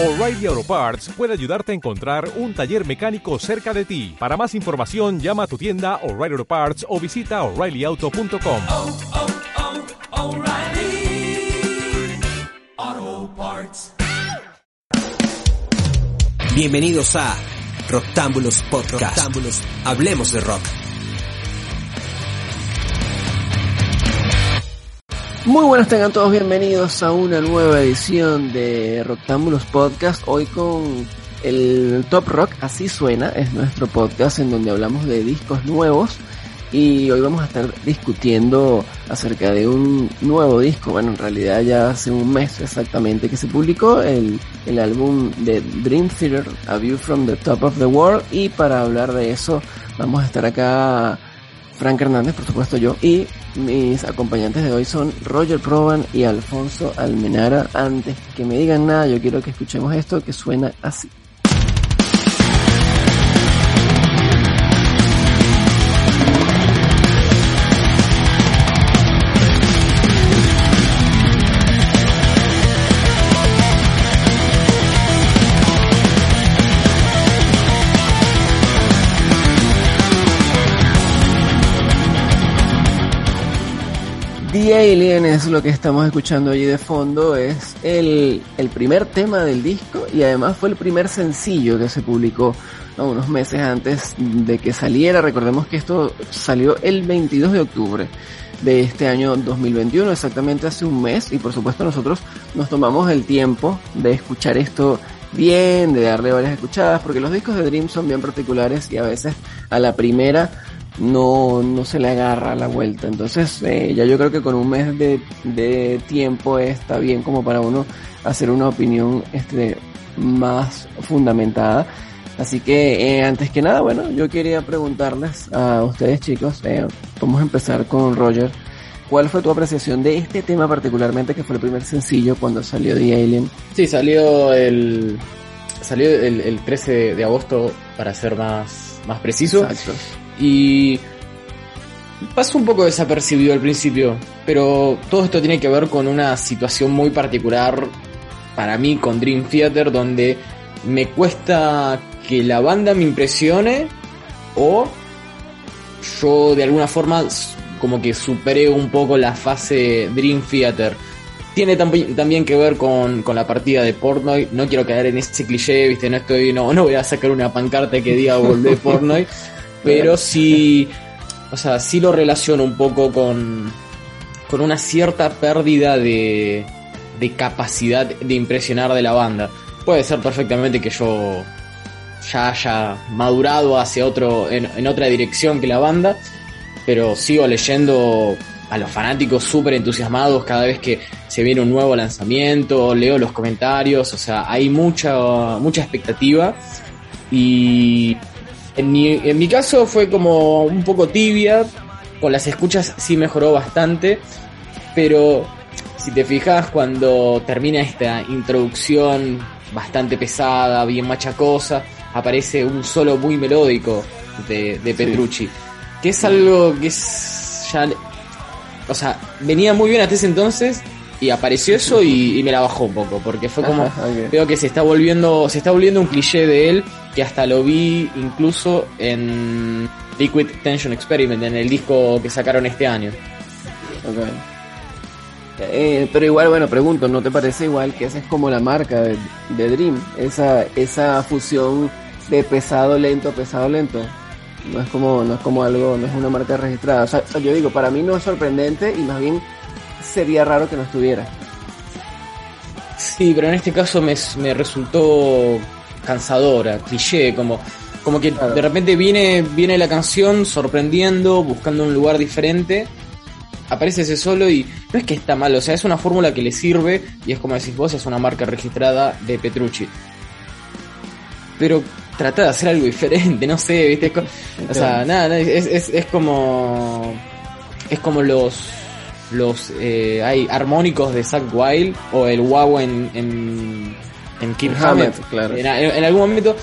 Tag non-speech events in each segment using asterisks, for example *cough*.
O'Reilly Auto Parts puede ayudarte a encontrar un taller mecánico cerca de ti. Para más información, llama a tu tienda O'Reilly Auto Parts o visita oreillyauto.com. oh, oh, Parts. Bienvenidos a Roctámbulos Podcast. Roctámbulos. Hablemos de rock. Muy buenas tengan todos bienvenidos a una nueva edición de Roctámbulos Podcast. Hoy con el Top Rock, así suena, es nuestro podcast en donde hablamos de discos nuevos. Y hoy vamos a estar discutiendo acerca de un nuevo disco. Bueno, en realidad ya hace un mes exactamente que se publicó el, el álbum de Dream Theater, A View from the Top of the World. Y para hablar de eso vamos a estar acá Frank Hernández, por supuesto yo, y mis acompañantes de hoy son Roger Proban y Alfonso Almenara. Antes que me digan nada, yo quiero que escuchemos esto que suena así. The Alien es lo que estamos escuchando allí de fondo, es el, el primer tema del disco y además fue el primer sencillo que se publicó ¿no? unos meses antes de que saliera. Recordemos que esto salió el 22 de octubre de este año 2021, exactamente hace un mes y por supuesto nosotros nos tomamos el tiempo de escuchar esto bien, de darle varias escuchadas, porque los discos de Dream son bien particulares y a veces a la primera no, no se le agarra la vuelta. Entonces, eh, ya yo creo que con un mes de, de tiempo está bien como para uno hacer una opinión este, más fundamentada. Así que, eh, antes que nada, bueno, yo quería preguntarles a ustedes chicos, eh, vamos a empezar con Roger. ¿Cuál fue tu apreciación de este tema particularmente que fue el primer sencillo cuando salió The Alien? Sí, salió el salió el, el 13 de, de agosto para ser más, más preciso. Exacto. Y pasó un poco desapercibido al principio, pero todo esto tiene que ver con una situación muy particular para mí con Dream Theater, donde me cuesta que la banda me impresione o yo de alguna forma como que superé un poco la fase Dream Theater. Tiene tambi- también que ver con, con la partida de Portnoy. No quiero caer en ese cliché, viste, no estoy, no, no voy a sacar una pancarta que diga volvé *laughs* Portnoy. Pero sí, o sea, sí lo relaciono un poco con, con una cierta pérdida de, de capacidad de impresionar de la banda. Puede ser perfectamente que yo ya haya madurado hacia otro, en, en otra dirección que la banda, pero sigo leyendo a los fanáticos súper entusiasmados cada vez que se viene un nuevo lanzamiento, leo los comentarios, o sea, hay mucha, mucha expectativa y en mi, en mi caso fue como un poco tibia, con las escuchas sí mejoró bastante, pero si te fijas cuando termina esta introducción bastante pesada, bien machacosa, aparece un solo muy melódico de, de Petrucci, que es algo que es ya, o sea, venía muy bien hasta ese entonces y apareció eso y, y me la bajó un poco, porque fue como, Ajá, veo que se está volviendo, se está volviendo un cliché de él, que hasta lo vi incluso en Liquid Tension Experiment, en el disco que sacaron este año. Ok. Eh, pero igual, bueno, pregunto, ¿no te parece igual que esa es como la marca de, de Dream? Esa, esa fusión de pesado lento, pesado lento. No es como, no es como algo, no es una marca registrada. O sea, yo digo, para mí no es sorprendente y más bien sería raro que no estuviera. Sí, pero en este caso me, me resultó cansadora, cliché, como, como que Claro. de repente viene, viene la canción sorprendiendo, buscando un lugar diferente, aparece ese solo y no es que está mal, o sea, es una fórmula que le sirve y es como decís vos, es una marca registrada de Petrucci. Pero trata de hacer algo diferente, no sé, viste, Es o sea, nada, nada, es, es, es como, es como los, los, eh, hay armónicos de Zack Wild o el wow en, en, en Kirk Hammett. Hammett, claro. En, algún momento,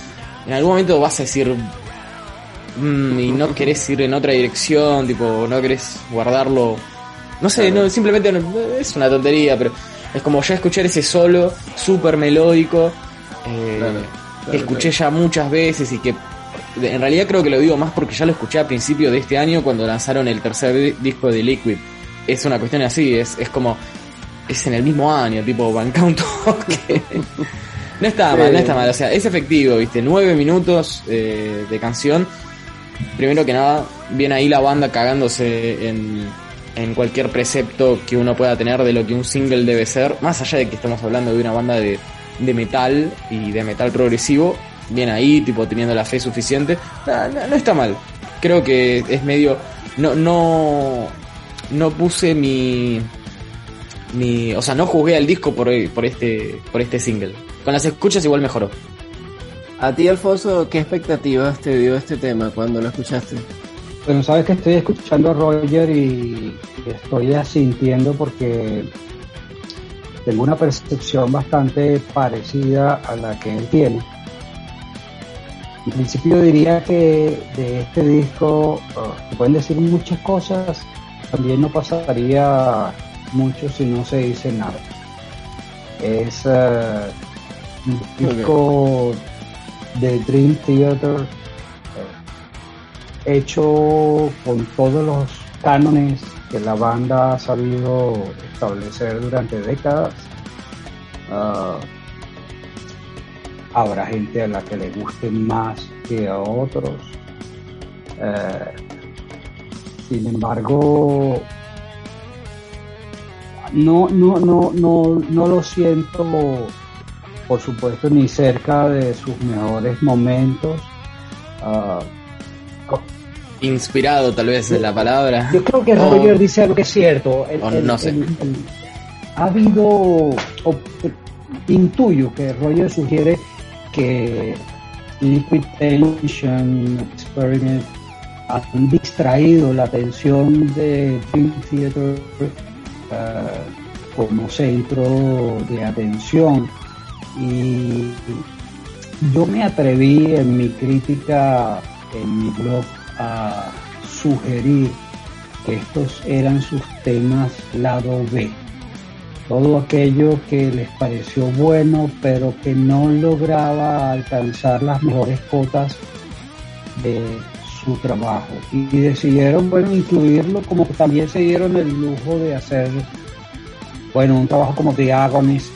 en algún momento vas a decir, "Mm", y no *laughs* querés ir en otra dirección, tipo, no querés guardarlo. No sé, Claro. no, simplemente no- es una tontería, pero es como ya escuchar ese solo súper melódico eh, Claro, que escuché ya muchas veces y que en realidad creo que lo digo más porque ya lo escuché a principio de este año cuando lanzaron el tercer di- disco de Liquid. Es una cuestión así, es, es como. Es en el mismo año, tipo, banca un toque. no está Sí. mal, no está mal. O sea, es efectivo, ¿viste? Nueve minutos eh, de canción. Primero que nada, viene ahí la banda cagándose en, en cualquier precepto que uno pueda tener de lo que un single debe ser. Más allá de que estamos hablando de una banda de, de metal y de metal progresivo. Viene ahí, tipo, teniendo la fe suficiente. No, no- no está mal. Creo que es medio. No, no. No puse mi. Mi. O sea, no jugué al disco por, por este. por este single. Con las escuchas igual mejoró. A ti, Alfonso, ¿qué expectativas te dio este tema cuando lo escuchaste? Bueno, sabes que estoy escuchando a Roger y estoy asintiendo porque tengo una percepción bastante parecida a la que él tiene. En principio diría que de este disco uh, se pueden decir muchas cosas, también no pasaría mucho si no se dice nada. Es uh, un disco de Dream Theater eh, hecho con todos los cánones que la banda ha sabido establecer durante décadas. Ah, habrá gente a la que le guste más que a otros. Eh, sin embargo, no, no, no, no, no lo siento, por supuesto, ni cerca de sus mejores momentos. Ah, Inspirado, tal vez, es la palabra. yo creo que Roger dice algo que es cierto. El- no sé. el- ha habido, o- intuyo que Roger sugiere que Liquid Tension Experiment han distraído la atención de Dream Theater eh, como centro de atención. Y yo me atreví en mi crítica en mi blog a sugerir que estos eran sus temas lado B. Todo aquello que les pareció bueno, pero que no lograba alcanzar las mejores cotas de su trabajo. Y decidieron, bueno, incluirlo como que también se dieron el lujo de hacer, bueno, un trabajo como The Agonist,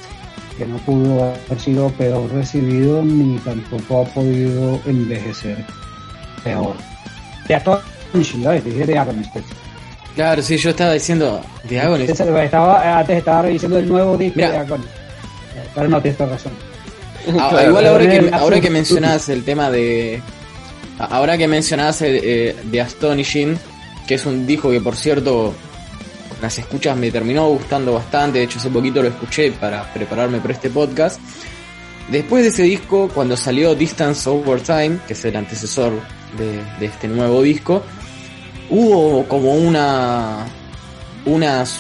que no pudo haber sido peor recibido ni tampoco ha podido envejecer peor. De ¿no? dije The Agonist. Claro, sí, yo estaba diciendo. Agonist. Estaba, antes estaba revisando el nuevo disco de Agonist. Pero no tienes razón. Ah, Claro, igual ahora que, ahora que azul. mencionás el tema de. Ahora que mencionás eh, eh, de Astonishing, que es un disco que por cierto, las escuchas me terminó gustando bastante. De hecho, hace poquito lo escuché para prepararme para este podcast. Después de ese disco, cuando salió Distance Over Time, que es el antecesor de, de este nuevo disco, hubo como una. unas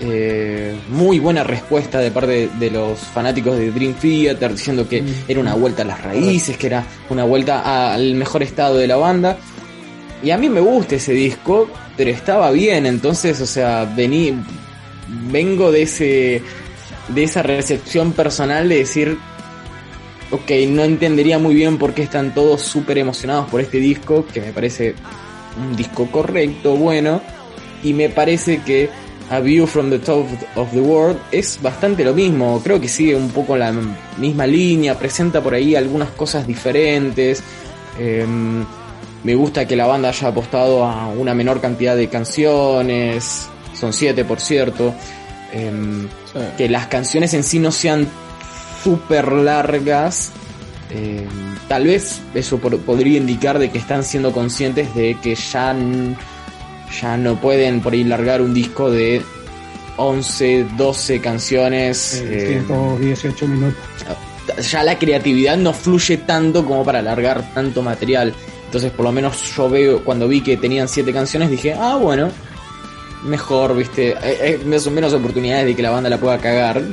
eh, muy buena respuesta de parte de, de los fanáticos de Dream Theater diciendo que era una vuelta a las raíces, que era una vuelta al mejor estado de la banda. Y a mí me gusta ese disco, pero estaba bien, entonces, o sea, vení, vengo de ese de esa recepción personal de decir, ok, no entendería muy bien por qué están todos súper emocionados por este disco, que me parece un disco correcto, bueno, y me parece que A View from the Top of the World es bastante lo mismo, creo que sigue un poco la misma línea, presenta por ahí algunas cosas diferentes, em, me gusta que la banda haya apostado a una menor cantidad de canciones, son siete por cierto, em, que las canciones en sí no sean súper largas. eh, tal vez eso por- podría indicar de que están siendo conscientes de que ya, ya no pueden por ahí largar un disco de 11, 12 canciones. eh, 118 minutos. ya la creatividad no fluye tanto como para alargar tanto material. Entonces, por lo menos yo veo, cuando vi que tenían siete canciones, dije, ah, bueno, mejor, viste, eh, eh, menos, menos oportunidades de que la banda la pueda cagar. *laughs*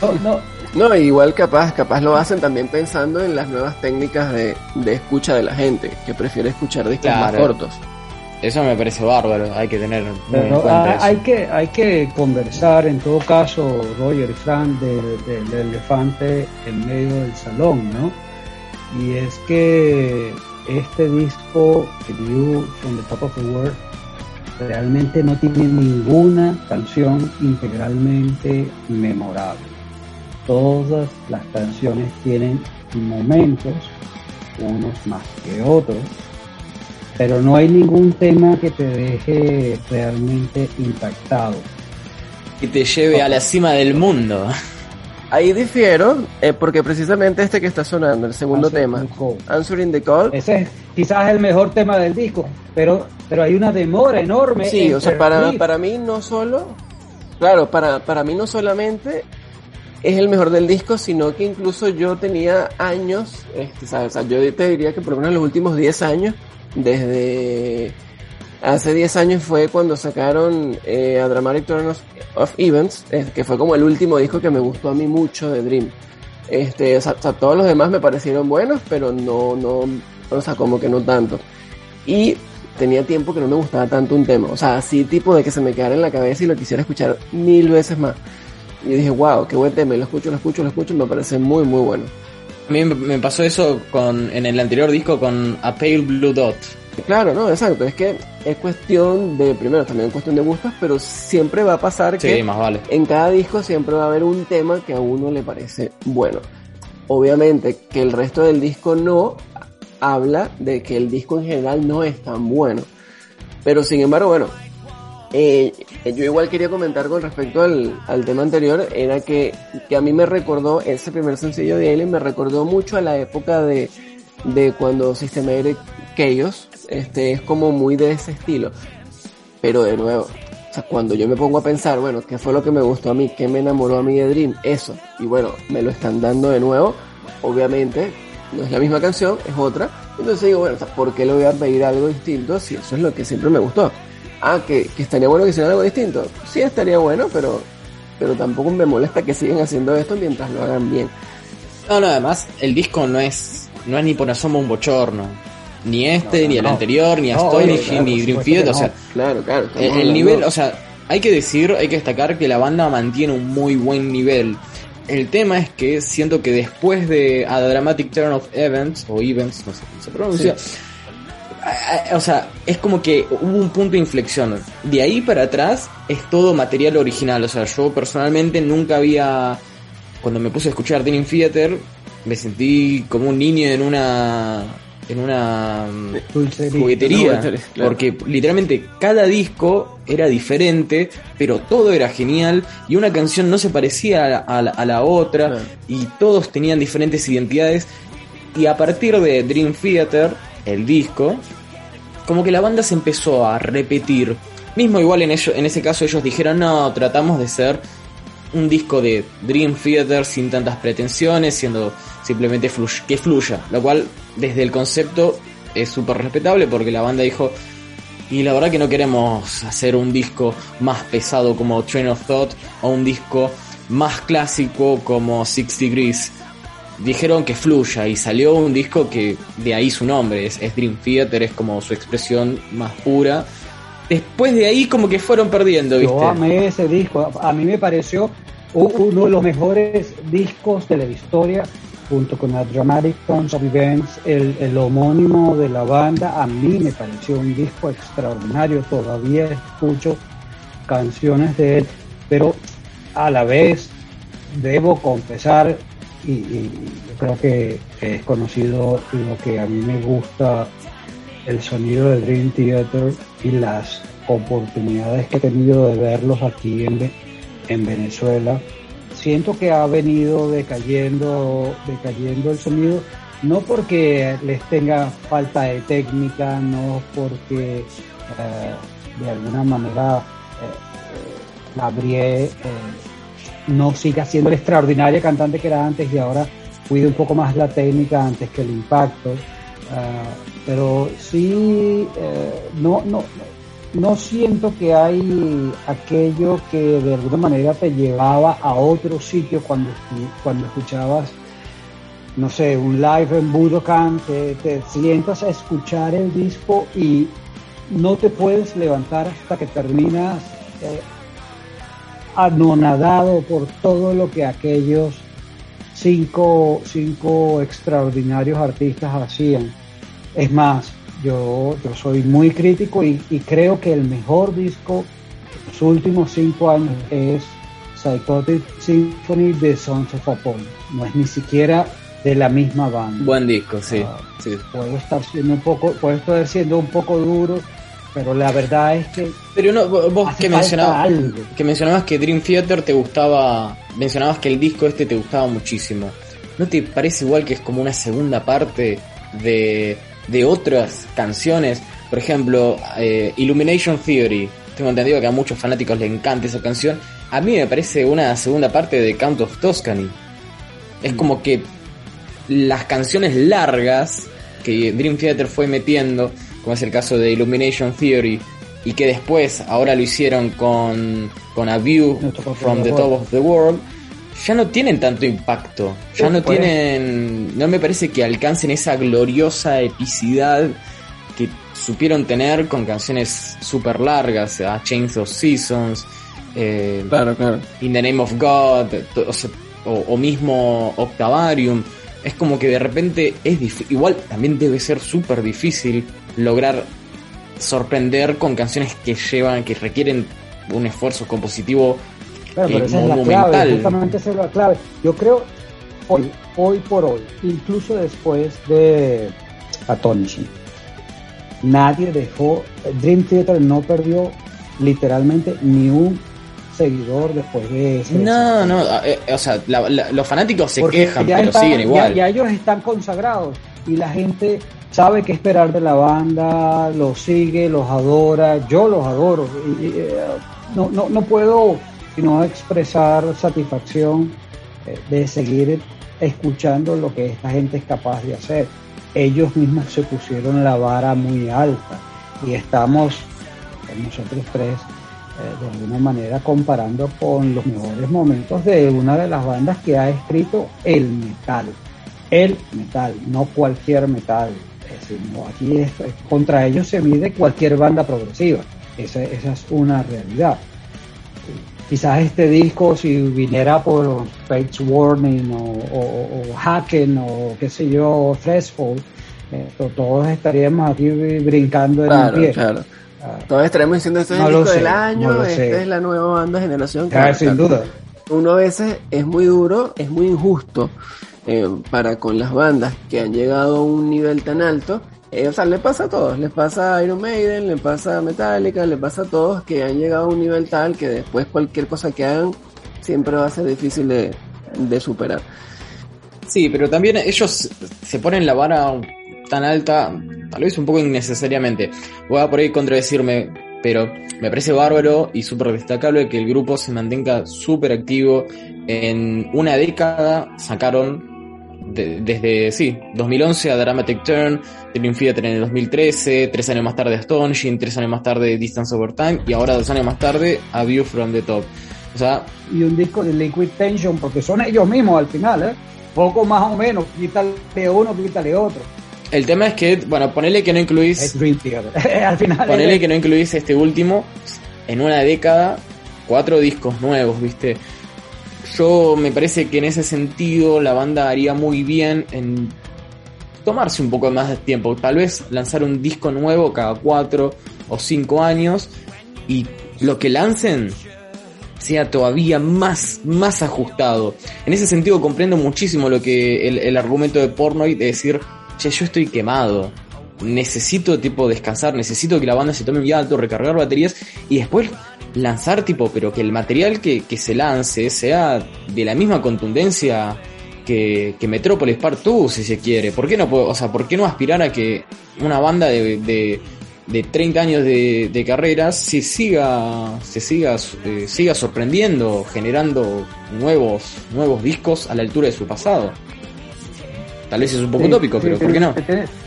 No, no, No, igual capaz, capaz lo hacen también pensando en las nuevas técnicas de, de escucha de la gente, que prefiere escuchar discos más cortos. Eso me parece bárbaro, hay que tener muy en cuenta hay, eso. que, hay que conversar, en todo caso, Roger y Frank, del, elefante en medio del salón, ¿no? Y es que este disco, The View from the Top of the World, realmente no tiene ninguna canción integralmente memorable. Todas las canciones tienen momentos, unos más que otros, pero no hay ningún tema que te deje realmente impactado. Que te lleve a la cima del mundo. Ahí difiero, eh, porque precisamente este que está sonando, el segundo Answer tema, the. Answering the Call, Ese es quizás el mejor tema del disco, pero, pero hay una demora enorme. Sí, o sea, para, para mí no solo, claro, para, para mí no solamente es el mejor del disco, sino que incluso yo tenía años, este, ¿sabes? O sea, yo te diría que por lo menos en los últimos 10 años, desde hace 10 años fue cuando sacaron eh, A Dramatic Turn of, of Events, eh, que fue como el último disco que me gustó a mí mucho de Dream. Este, o sea, todos los demás me parecieron buenos, pero no, no, o sea, como que no tanto. Y tenía tiempo que no me gustaba tanto un tema. O sea, así tipo de que se me quedara en la cabeza y lo quisiera escuchar mil veces más. Y dije, wow, qué buen tema. Lo escucho, lo escucho, lo escucho. Me parece muy, muy bueno. A mí me- pasó eso con en el anterior disco con A Pale Blue Dot. Claro, no, exacto. Es que es cuestión de, primero, también cuestión de gustos, pero siempre va a pasar que más vale. en cada disco siempre va a haber un tema que a uno le parece bueno. Obviamente que el resto del disco no habla de que el disco en general no es tan bueno. Pero sin embargo, bueno, eh, yo igual quería comentar con respecto al, tema anterior, era que, a mí me recordó, ese primer sencillo de Alien me recordó mucho a la época de, cuando Systematic Chaos, este, es como muy de ese estilo. Pero de nuevo, o sea, cuando yo me pongo a pensar, bueno, ¿qué fue lo que me gustó a mí? ¿Qué me enamoró a mí de Dream? Eso. Y bueno, me lo están dando de nuevo. Obviamente, no es la misma canción, es otra. Entonces digo, bueno, ¿por qué le voy a pedir algo distinto si eso es lo que siempre me gustó? Ah, que, que estaría bueno que hiciera algo distinto. Sí, estaría bueno, pero, pero tampoco me molesta que sigan haciendo esto mientras lo hagan bien. No, no, además el disco no es no es ni por asomo un bochorno. Ni este, No, no, ni el no. anterior, ni No, Astonishing, claro, ni Theater. O sea, Claro, claro. el, el nivel, o sea, hay que decir, hay que destacar que la banda mantiene un muy buen nivel. El tema es que siento que después de A Dramatic Turn of Events, o Events, no sé cómo se pronuncia, o sea, es como que hubo un punto de inflexión. De ahí para atrás es todo material original. O sea, yo personalmente nunca había. Cuando me puse a escuchar Dream Theater, me sentí como un niño en una. en una. mm, juguetería. Claro. Porque literalmente cada disco era diferente, pero todo era genial y una canción no se parecía a la, a la- a la otra Claro. y todos tenían diferentes identidades. Y a partir de Dream Theater, el disco, como que la banda se empezó a repetir. Mismo igual en, ello, en ese caso ellos dijeron, no, tratamos de ser un disco de Dream Theater sin tantas pretensiones, siendo simplemente que fluya. Lo cual, desde el concepto, es súper respetable porque la banda dijo, y la verdad que no queremos hacer un disco más pesado como Train of Thought o un disco más clásico como Six Degrees. Dijeron que fluya y salió un disco que de ahí su nombre, es, es Dream Theater, es como su expresión más pura. Después de ahí como que fueron perdiendo, ¿viste? Yo amé ese disco. A mí me pareció uno de los mejores discos de la historia, junto con la Dramatic Turns of Events, el, el homónimo de la banda. A mí me pareció un disco extraordinario. Todavía escucho canciones de él, pero a la vez debo confesar, y, y yo creo que es conocido lo que a mí me gusta el sonido de Dream Theater y las oportunidades que he tenido de verlos aquí en, Ve- en Venezuela. Siento que ha venido decayendo, decayendo el sonido, no porque les tenga falta de técnica, no porque eh, de alguna manera eh, eh, Gabriel eh, no siga siendo el extraordinario cantante que era antes y ahora cuide un poco más la técnica antes que el impacto. Ah, pero sí, eh, no, no, no siento que hay aquello que de alguna manera te llevaba a otro sitio cuando, cuando escuchabas, no sé, un live en Budokan, te, te sientas a escuchar el disco y no te puedes levantar hasta que terminas eh, anonadado por todo lo que aquellos cinco, cinco extraordinarios artistas hacían. Es más, yo, yo soy muy crítico y, y creo que el mejor disco de los últimos cinco años es Psychotic Symphony de Sons of Apollo. No es ni siquiera de la misma banda. Buen disco, sí. Ah, sí. Puedo estar siendo un poco, puedo estar siendo un poco duro, pero la verdad es que Pero no, vos que mencionabas, que mencionabas que Dream Theater te gustaba, mencionabas que el disco este te gustaba muchísimo. ¿No te parece igual que es como una segunda parte de, de otras canciones? Por ejemplo, eh, Illumination Theory. Tengo entendido que a muchos fanáticos les encanta esa canción. A mí me parece una segunda parte de Count of Tuscany. Es como que las canciones largas que Dream Theater fue metiendo, como es el caso de Illumination Theory, y que después ahora lo hicieron con, con A View from the Top of the World, ya no tienen tanto impacto, ya no tienen, no me parece que alcancen esa gloriosa epicidad que supieron tener con canciones súper largas, a Chains of Seasons, eh, Claro, claro. In the Name of God, o, sea, o- o mismo Octavarium. Es como que de repente es difí- igual también debe ser súper difícil lograr sorprender con canciones que llevan, que requieren un esfuerzo compositivo Claro, pero eh, esa es la clave, justamente esa es la clave. Yo creo, hoy, hoy por hoy, incluso después de Atonishing, nadie dejó, Dream Theater no perdió literalmente ni un seguidor después de ese. No, no, eh, o sea, la- la- los fanáticos se Porque quejan, pero siguen igual. Ya, ya ellos están consagrados y la gente sabe qué esperar de la banda, los sigue, los adora, yo los adoro. Y, eh, no, no, no puedo sino expresar satisfacción eh, de seguir escuchando lo que esta gente es capaz de hacer. Ellos mismos se pusieron la vara muy alta y estamos, eh, nosotros tres, de alguna manera comparando con los mejores momentos de una de las bandas que ha escrito el metal. El metal, no cualquier metal. Es decir, no, aquí es- contra ellos se mide cualquier banda progresiva. Esa, esa es una realidad. Quizás este disco, si viniera por Fates Warning o, o, o Hacken o qué sé yo, Threshold, eh, to- todos estaríamos aquí brincando en Claro, pie. claro. Ah, Todos estaremos diciendo esto es No el disco sé, del año, no esta sé. es la nueva banda generación. Claro, sin duda. Uno a veces es muy duro, es muy injusto eh, para con las bandas que han llegado a un nivel tan alto. Eh, o sea, le pasa a todos, le pasa a Iron Maiden, le pasa a Metallica, le pasa a todos que han llegado a un nivel tal que después cualquier cosa que hagan siempre va a ser difícil de, de superar. Sí, pero también ellos se ponen la vara tan alta, tal vez un poco innecesariamente. Voy a por ahí contradecirme, pero me parece bárbaro y súper destacable que el grupo se mantenga súper activo. En una década sacaron de- desde, sí, 2011 a Dramatic Turn, Dream Theater en el 2013, tres años más tarde Astonishing, tres años más tarde Distance Over Time y ahora dos años más tarde A View From The Top. O sea, y un disco de Liquid Tension, porque son ellos mismos al final, ¿eh? Poco más o menos, quítale uno, quítale otro. el tema es que, bueno, ponele que no incluís... Es Dream Theater. *laughs* al final. Ponele es- que no incluís este último, en una década, cuatro discos nuevos, ¿viste? Yo me parece que en ese sentido la banda haría muy bien en tomarse un poco más de tiempo. Tal vez lanzar un disco nuevo cada cuatro o cinco años y lo que lancen sea todavía más, más ajustado. En ese sentido comprendo muchísimo lo que el, argumento de Pornoy de decir, che, yo estoy quemado. Necesito tipo descansar, necesito que la banda se tome un alto, recargar baterías y después lanzar tipo, pero que el material que, que se lance sea de la misma contundencia que, que Metropolis Part 2, si se quiere. ¿Por qué no o sea, por qué no aspirar a que una banda de, de, de 30 años de, de carrera se siga, se siga, eh, siga sorprendiendo, generando nuevos, nuevos discos a la altura de su pasado? Tal vez es un poco Sí, utópico, sí, pero ¿por qué no?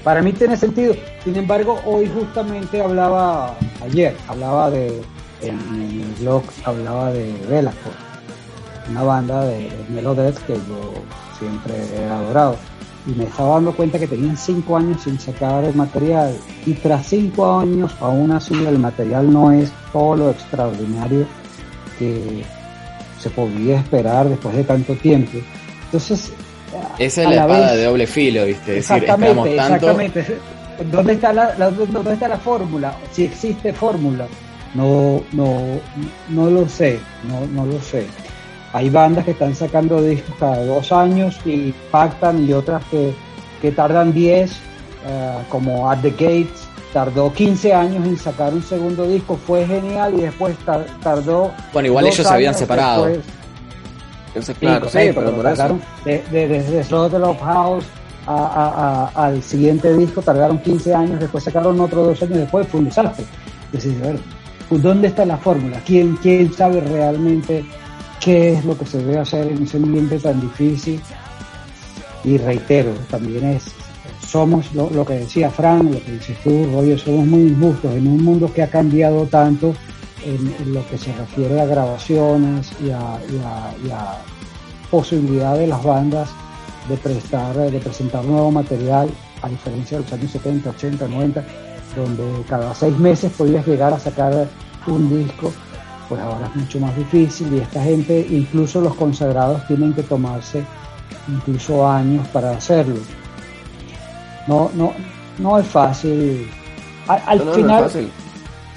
para mí tiene sentido. Sin embargo, hoy justamente hablaba, ayer, hablaba de, en, en el blog, hablaba de Velacor, una banda de Melodeath que yo siempre he adorado. y me estaba dando cuenta que tenían cinco años sin sacar el material y tras cinco años aún así el material no es todo lo extraordinario que se podía esperar después de tanto tiempo. Entonces, esa es la, espada de doble filo, ¿viste? exactamente, exactamente. ¿Dónde está la, dónde está la fórmula? Si existe fórmula, no, no, no lo sé, no, no lo sé. Hay bandas que están sacando discos cada dos años y pactan y otras que, que tardan 10, eh, como At the Gates, tardó 15 años en sacar un segundo disco, fue genial y después tardó... Bueno, igual ellos se habían separado. Entonces, claro, sí, pero por eso. Desde de, Slaughter of House a, a, al siguiente disco tardaron 15 años, después sacaron otros dos años después, fue un desastre. A ver, ¿dónde está la fórmula? ¿Quién, ¿Quién sabe realmente qué es lo que se debe hacer en ese ambiente tan difícil? Y reitero, también es, somos lo, que decía Frank, lo que dices tú, Roger, somos muy injustos en un mundo que ha cambiado tanto en, lo que se refiere a grabaciones y a, y posibilidad de las bandas de prestar, de presentar nuevo material, a diferencia de los años 70, 80, 90, donde cada seis meses podías llegar a sacar un disco, pues ahora es mucho más difícil y esta gente, incluso los consagrados, tienen que tomarse incluso años para hacerlo. No, no, no es fácil. Al, final,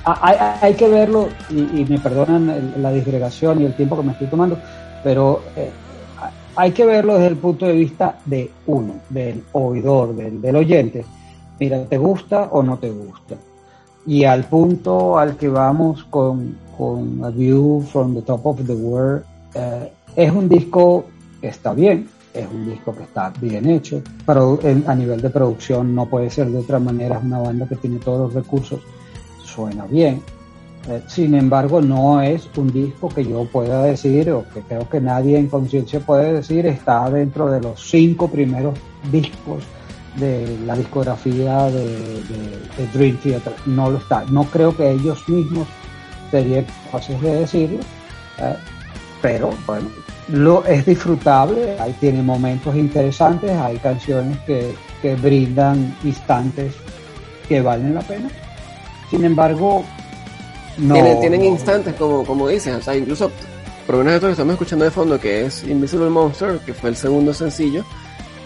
hay, que verlo, y, me perdonan la disgregación y el tiempo que me estoy tomando, pero eh, hay que verlo desde el punto de vista de uno, del oidor, del, oyente. Mira, ¿te gusta o no te gusta? Y al punto al que vamos con, con A View from the Top of the World, eh, es un disco que está bien, es un disco que está bien hecho, pero a nivel de producción no puede ser de otra manera, es una banda que tiene todos los recursos suena bien. Eh, sin embargo, no es un disco que yo pueda decir, o que creo que nadie en conciencia puede decir, está dentro de los cinco primeros discos de la discografía de, Dream Theater. No lo está. No creo que ellos mismos serían capaces de decirlo, eh, pero bueno, lo, es disfrutable, ahí tiene momentos interesantes, hay canciones que, que brindan instantes que valen la pena sin embargo, no. Tienen, instantes, como, como dices, o sea, incluso, por lo menos esto que estamos escuchando de fondo, que es Invisible Monster, que fue el segundo sencillo.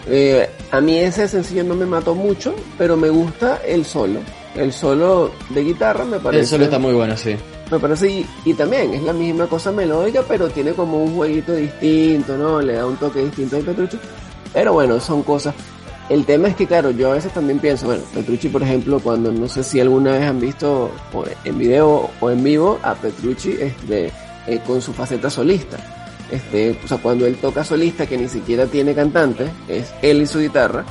Eh, a mí ese sencillo no me mató mucho, pero me gusta el solo. El solo de guitarra me parece. El solo está muy bueno, sí. Me parece, y, también es la misma cosa melódica, pero tiene como un jueguito distinto, ¿no? Le da un toque distinto al Petrucci. Pero bueno, son cosas. El tema es que, claro, yo a veces también pienso, bueno, Petrucci, por ejemplo, cuando no sé si alguna vez han visto en video o en vivo a Petrucci este, eh, con su faceta solista. Este, o sea, cuando él toca solista, que ni siquiera tiene cantante, es él y su guitarra.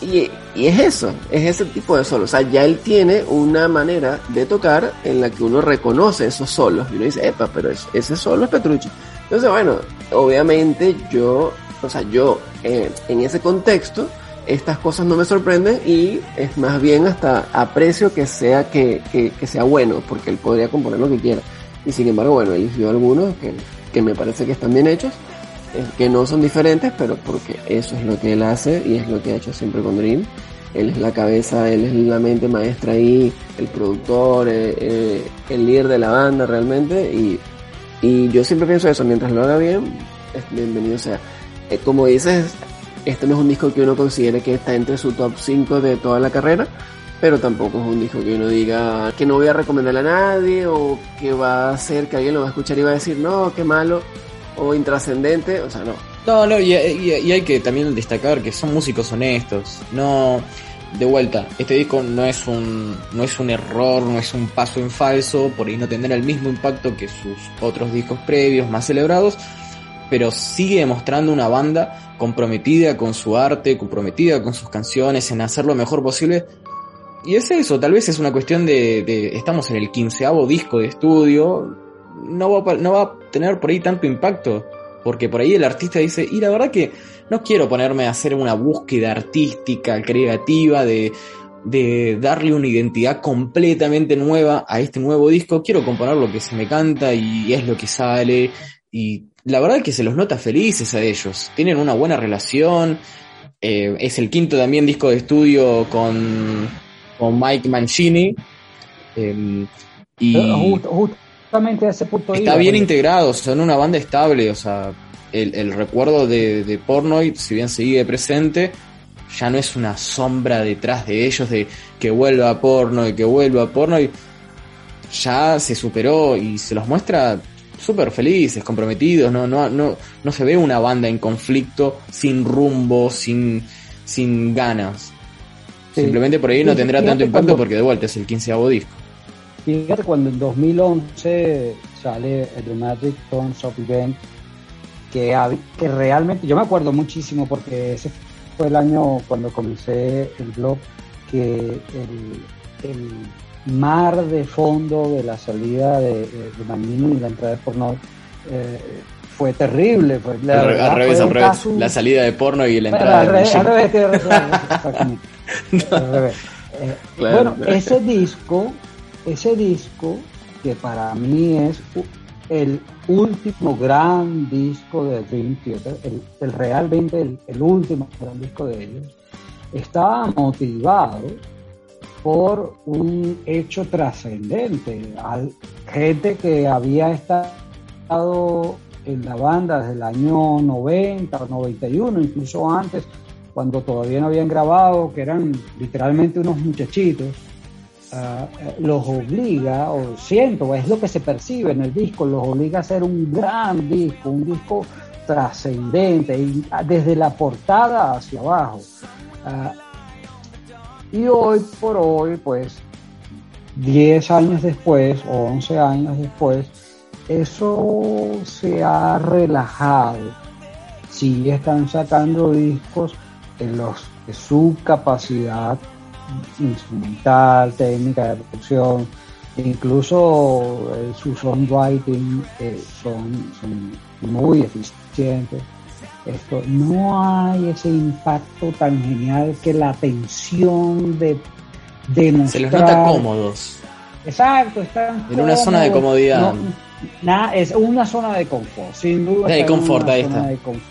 Y, y, es eso, es ese tipo de solo. O sea, ya él tiene una manera de tocar en la que uno reconoce esos solos. Y uno dice, epa, pero ese solo es Petrucci. Entonces, bueno, obviamente yo, o sea, yo eh, en ese contexto, estas cosas no me sorprenden y es más bien hasta aprecio que sea que, que, sea bueno, porque él podría componer lo que quiera. Y sin embargo, bueno, eligió algunos que, que me parece que están bien hechos, eh, que no son diferentes, pero porque eso es lo que él hace y es lo que ha hecho siempre con Dream. Él es la cabeza, él es la mente maestra ahí, el productor, eh, eh, el líder de la banda realmente. Y, y yo siempre pienso eso, mientras lo haga bien, es bienvenido sea. como dices, este no es un disco que uno considere que está entre su top 5 de toda la carrera, pero tampoco es un disco que uno diga que no voy a recomendarle a nadie o que va a hacer que alguien lo va a escuchar y va a decir, no, qué malo o intrascendente, o sea, no. No, no, y, hay que también destacar que son músicos honestos, no de vuelta, este disco no es un no es un error, no es un paso en falso, por ahí no tendrá el mismo impacto que sus otros discos previos más celebrados, pero sigue demostrando una banda comprometida con su arte, comprometida con sus canciones, en hacer lo mejor posible. Y es eso, tal vez es una cuestión de, estamos en el quinceavo disco de estudio, no va, no va a tener por ahí tanto impacto, porque por ahí el artista dice, y la verdad que no quiero ponerme a hacer una búsqueda artística, creativa, de, de darle una identidad completamente nueva a este nuevo disco, quiero componer lo que se me canta y es lo que sale y la verdad que se los nota felices a ellos. Tienen una buena relación. Eh, es el quinto también disco de estudio con, con Mike Mancini. eh, y Just- justamente a ese punto está iba, bien porque- integrado, son una banda estable. O sea, el, el recuerdo de, de Pornoid, si bien sigue presente, ya no es una sombra detrás de ellos de que vuelva a Pornoid, que vuelva a Pornoid. Ya se superó y se los muestra súper felices, comprometidos, no, no, no, no se ve una banda en conflicto, sin rumbo, sin, sin ganas. Sí. Simplemente por ahí no tendrá tanto impacto cuando- porque de vuelta es el quinceavo disco. Fíjate cuando en 2011 sale el Dramatic Tons of Event, que, que realmente, yo me acuerdo muchísimo porque ese fue el año cuando comencé el blog, que el, el mar de fondo de la salida de, de Magnini y la entrada de Porno eh, fue terrible. Fue, la al, verdad revés, fue al revés. caso- La salida de porno y la entrada al de al. Al revés. *laughs* Eh, Claro, bueno, claro. ese disco, ese disco que para mí es el último gran disco de Dream Theater, el, el realmente el, el último gran disco de ellos, estaba motivado por un hecho trascendente. Gente que había estado en la banda desde el año 90 o 91, incluso antes, cuando todavía no habían grabado, que eran literalmente unos muchachitos, ah, eh, los obliga, o siento, es lo que se percibe en el disco, los obliga a hacer un gran disco, un disco trascendente, ah, desde la portada hacia abajo. Ah, y hoy por hoy, pues, 10 años después o 11 años después, eso se ha relajado. Sí están sacando discos en los que su capacidad instrumental, técnica de producción, incluso eh, su songwriting eh, son, son muy eficientes. Esto, no hay ese impacto tan genial que la tensión de demostrar Se los nota cómodos. Exacto, están En una zona de comodidad. No, nada, es una zona de confort, sin duda. De confort, ahí está. de confort.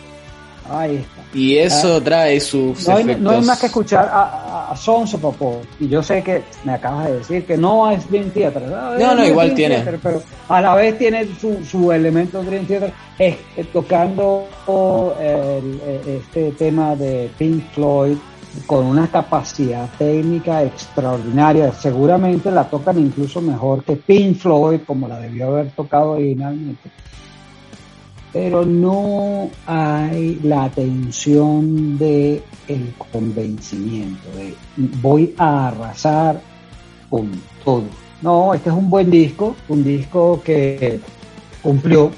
Ahí está. Y eso trae sus No hay, efectos. no hay más que escuchar a, a, a Sons of a Pop. Y yo sé que me acabas de decir que no es Dream Theater. No, No, no, igual tiene. Theater, pero a la vez tiene su, su elemento Dream Theater. Eh, tocando el- eh, este tema de Pink Floyd con una capacidad técnica extraordinaria. Seguramente la tocan incluso mejor que Pink Floyd, como la debió haber tocado originalmente pero no hay la atención de el convencimiento de voy a arrasar con todo. No, este es un buen disco, un disco que cumplió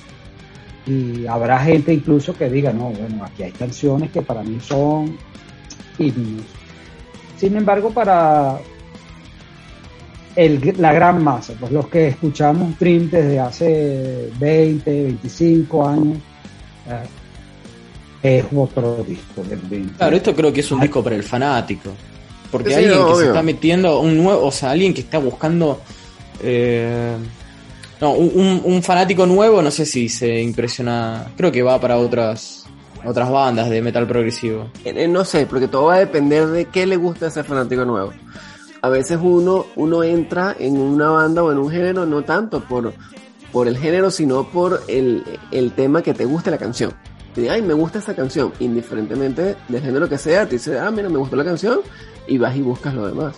y habrá gente incluso que diga, no, bueno, aquí hay canciones que para mí son himnos. Sin embargo, para el- la gran masa, pues los que escuchamos Dream desde hace 20, 25 años, eh, es otro disco Dream. Claro, esto creo que es un disco para el fanático. Porque Sí, alguien no, que se está metiendo, un nuevo, o sea, alguien que está buscando. eh, no, un, un- un fanático nuevo, no sé si se impresiona. Creo que va para otras otras bandas de metal progresivo. Eh, No sé, porque todo va a depender de qué le gusta a ese fanático nuevo. A veces uno, uno entra en una banda o en un género no tanto por, por el género, sino por el, el tema que te guste la canción. Dice, ay, me gusta esta canción, indiferentemente del género que sea, te dice, ah, mira, me gustó la canción, y vas y buscas lo demás.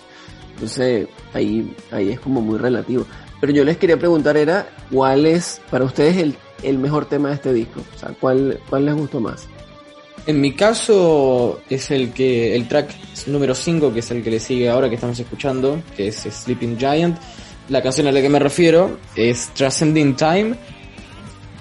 Entonces, ahí, ahí es como muy relativo. Pero yo les quería preguntar era, ¿cuál es para ustedes el, el mejor tema de este disco? O sea, ¿cuál, cuál les gustó más? En mi caso es el que el track número 5, que es el que le sigue ahora que estamos escuchando, que es Sleeping Giant. La canción a la que me refiero es Transcending Time,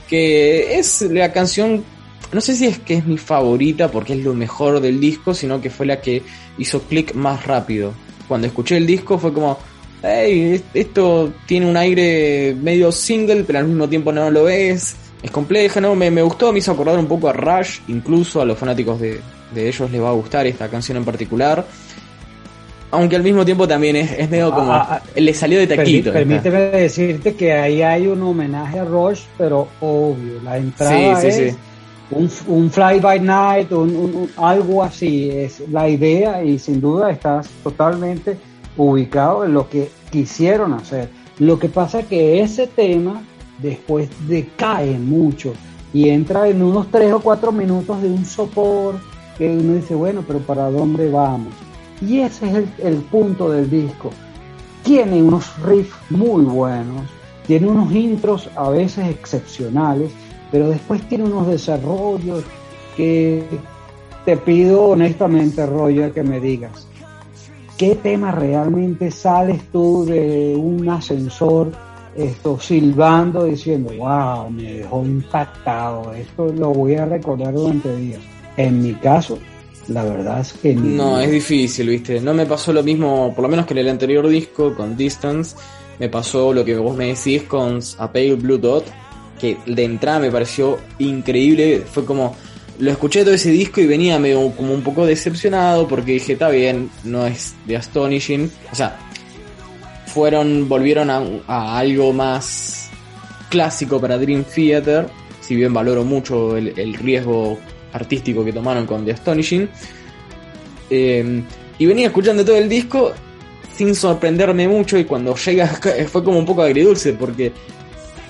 que es la canción, no sé si es que es mi favorita porque es lo mejor del disco, sino que fue la que hizo clic más rápido. Cuando escuché el disco fue como, hey, esto tiene un aire medio single, pero al mismo tiempo no lo es. Es compleja, ¿no? Me, me gustó, me hizo acordar un poco a Rush, incluso a los fanáticos de, de ellos les va a gustar esta canción en particular. Aunque al mismo tiempo también es, es medio como. Ah, ah, le salió de Permí- taquito. permíteme decirte que ahí hay un homenaje a Rush, pero obvio, la entrada Sí, sí, es sí. un, un fly by night, un, un- algo así es la idea y sin duda estás totalmente ubicado en lo que quisieron hacer. Lo que pasa es que ese tema después decae mucho y entra en unos tres o cuatro minutos de un sopor que uno dice, bueno, pero ¿para dónde vamos? Y ese es el, el punto del disco. Tiene unos riffs muy buenos, tiene unos intros a veces excepcionales, pero después tiene unos desarrollos que te pido honestamente, Roger, que me digas, ¿qué tema realmente sales tú de un ascensor esto silbando diciendo, wow, me dejó impactado, esto lo voy a recordar durante días? En mi caso, la verdad es que No, es difícil, viste. No me pasó lo mismo, por lo menos que en el anterior disco, con Distance. Me pasó lo que vos me decís con A Pale Blue Dot, que de entrada me pareció increíble. Fue como, lo escuché todo ese disco y venía medio como un poco decepcionado porque dije, está bien, no es de Astonishing. O sea, fueron, volvieron a, algo más clásico para Dream Theater. Si bien valoro mucho el, riesgo artístico que tomaron con The Astonishing. Eh, y venía escuchando todo el disco sin sorprenderme mucho y cuando llega fue como un poco agridulce porque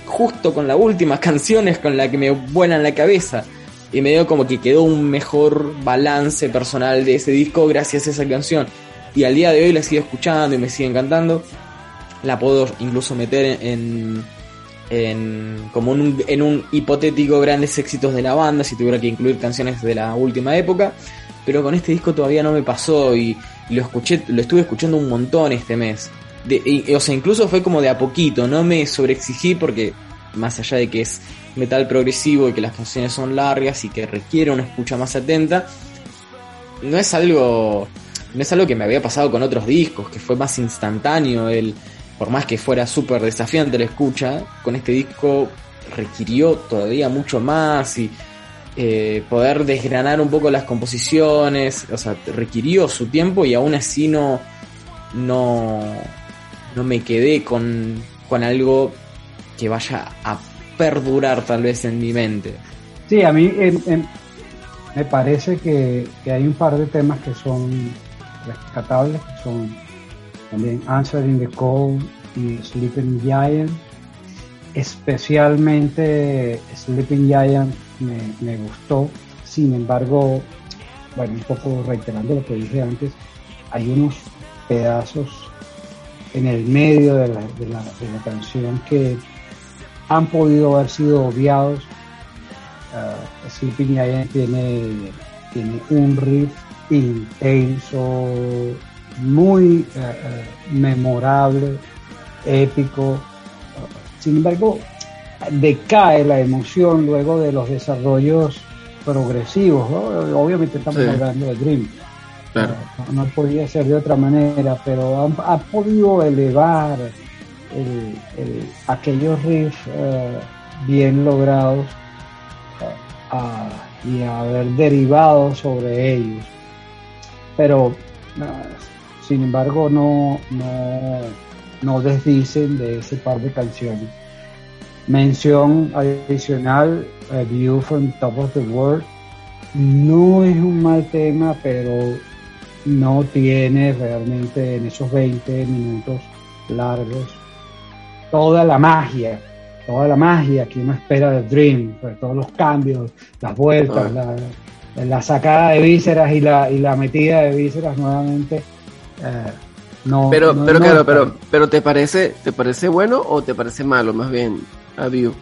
justo con la última *laughs* canción es con la que me vuelan la cabeza y me dio como que quedó un mejor balance personal de ese disco gracias a esa canción y al día de hoy la sigo escuchando y me sigue encantando la puedo incluso meter en, en como un, en un hipotético grandes éxitos de la banda si tuviera que incluir canciones de la última época. Pero con este disco todavía no me pasó y, y lo escuché lo estuve escuchando un montón este mes. De, o sea incluso fue como de a poquito no me sobreexigí porque más allá de que es metal progresivo y que las canciones son largas y que requiere una escucha más atenta no es algo no es algo que me había pasado con otros discos que fue más instantáneo el por más que fuera súper desafiante la escucha con este disco requirió todavía mucho más y eh, poder desgranar un poco las composiciones, o sea, requirió su tiempo y aún así no, no, no me quedé con, con algo que vaya a perdurar tal vez en mi mente. Sí, a mí em, em, me parece que, que hay un par de temas que son rescatables, que son también Answering the Call y Sleeping Giant. Especialmente Sleeping Giant me, me gustó. Sin embargo, bueno, un poco reiterando lo que dije antes, hay unos pedazos en el medio de la, de la, de la canción que han podido haber sido obviados Uh, Sleeping Giant tiene, tiene un riff intenso, muy uh, uh, memorable, épico. Sin embargo, decae la emoción luego de los desarrollos progresivos. ¿no? Obviamente estamos sí. hablando de Dream. Claro. No, no, podía ser de otra manera, pero han, ha podido elevar el, el, aquellos riffs bien logrados a, y haber derivado sobre ellos. Pero, sin embargo, no, no, no desdicen de ese par de canciones. Mención adicional, A View from Top of the World. No es un mal tema, pero no tiene realmente en esos 20 minutos largos toda la magia toda la magia que uno espera de Dream, pues, todos los cambios, las vueltas, ah. la, la, sacada de vísceras y la, y la metida de vísceras nuevamente. Eh, no, pero, no, pero no claro, pero, pero ¿te parece, te parece bueno o te parece malo, más bien, a View?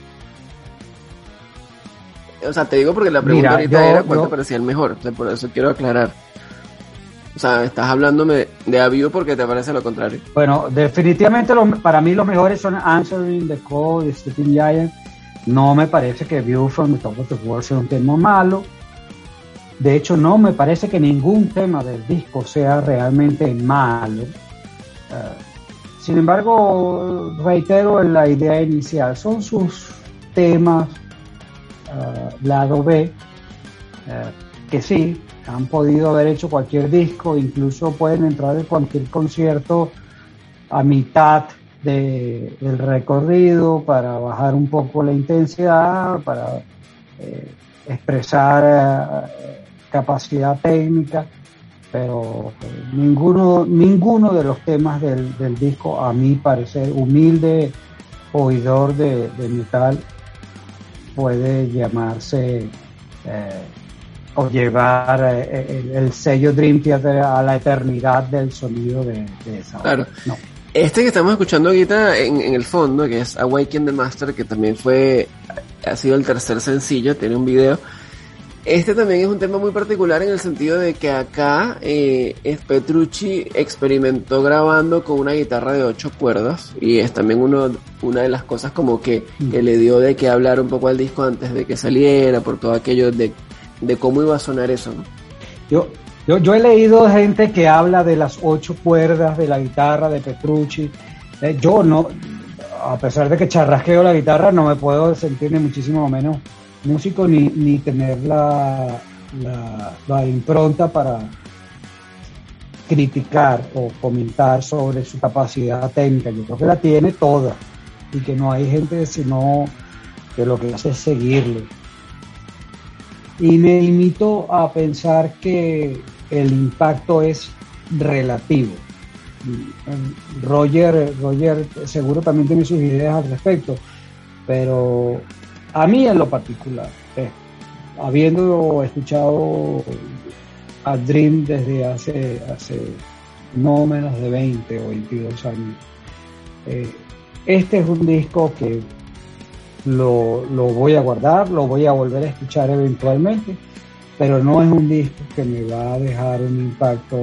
O sea, te digo porque la pregunta Mira, ahorita yo- era cuál yo- te parecía el mejor, o sea, por eso quiero aclarar. O sea, estás hablándome de A View porque te parece lo contrario. Bueno, definitivamente para mí los mejores son Answering the Call y Sleeping Giant. No me parece que View from the Top of the World sea un tema malo. De hecho, no me parece que ningún tema del disco sea realmente malo. Eh, sin embargo, reitero en la idea inicial, son sus temas eh, lado B, eh, que sí, han podido haber hecho cualquier disco, incluso pueden entrar en cualquier concierto a mitad de- del recorrido para bajar un poco la intensidad, para expresar capacidad técnica, pero eh, ninguno, ninguno de los temas del, del disco, a mi parecer, humilde oidor de, de metal, puede llamarse eh, o llevar eh, el, el sello Dream Theater a la eternidad del sonido de, de esa obra. Claro. No. Este que estamos escuchando ahorita en, en el fondo, que es Awaken the Master, que también fue, ha sido el tercer sencillo, tiene un video. Este también es un tema muy particular en el sentido de que acá eh, Petrucci experimentó grabando con una guitarra de ocho cuerdas y es también uno, una de las cosas como que, que le dio de que hablar un poco al disco antes de que saliera, por todo aquello de, de cómo iba a sonar eso. ¿no? Yo, yo, yo he leído gente que habla de las ocho cuerdas de la guitarra de Petrucci. Eh, yo no, a pesar de que charrasqueo la guitarra, no me puedo sentir ni muchísimo menos músico ni, ni tener la, la, la impronta para criticar o comentar sobre su capacidad técnica. Yo creo que la tiene toda y que no hay gente sino que lo que hace es seguirle. Y me limito a pensar que el impacto es relativo. Roger, Roger seguro también tiene sus ideas al respecto, pero a mí en lo particular, eh, habiendo escuchado a Dream desde hace, hace no menos de 20 o 22 años, eh, este es un disco que lo, lo voy a guardar, lo voy a volver a escuchar eventualmente, pero no es un disco que me va a dejar un impacto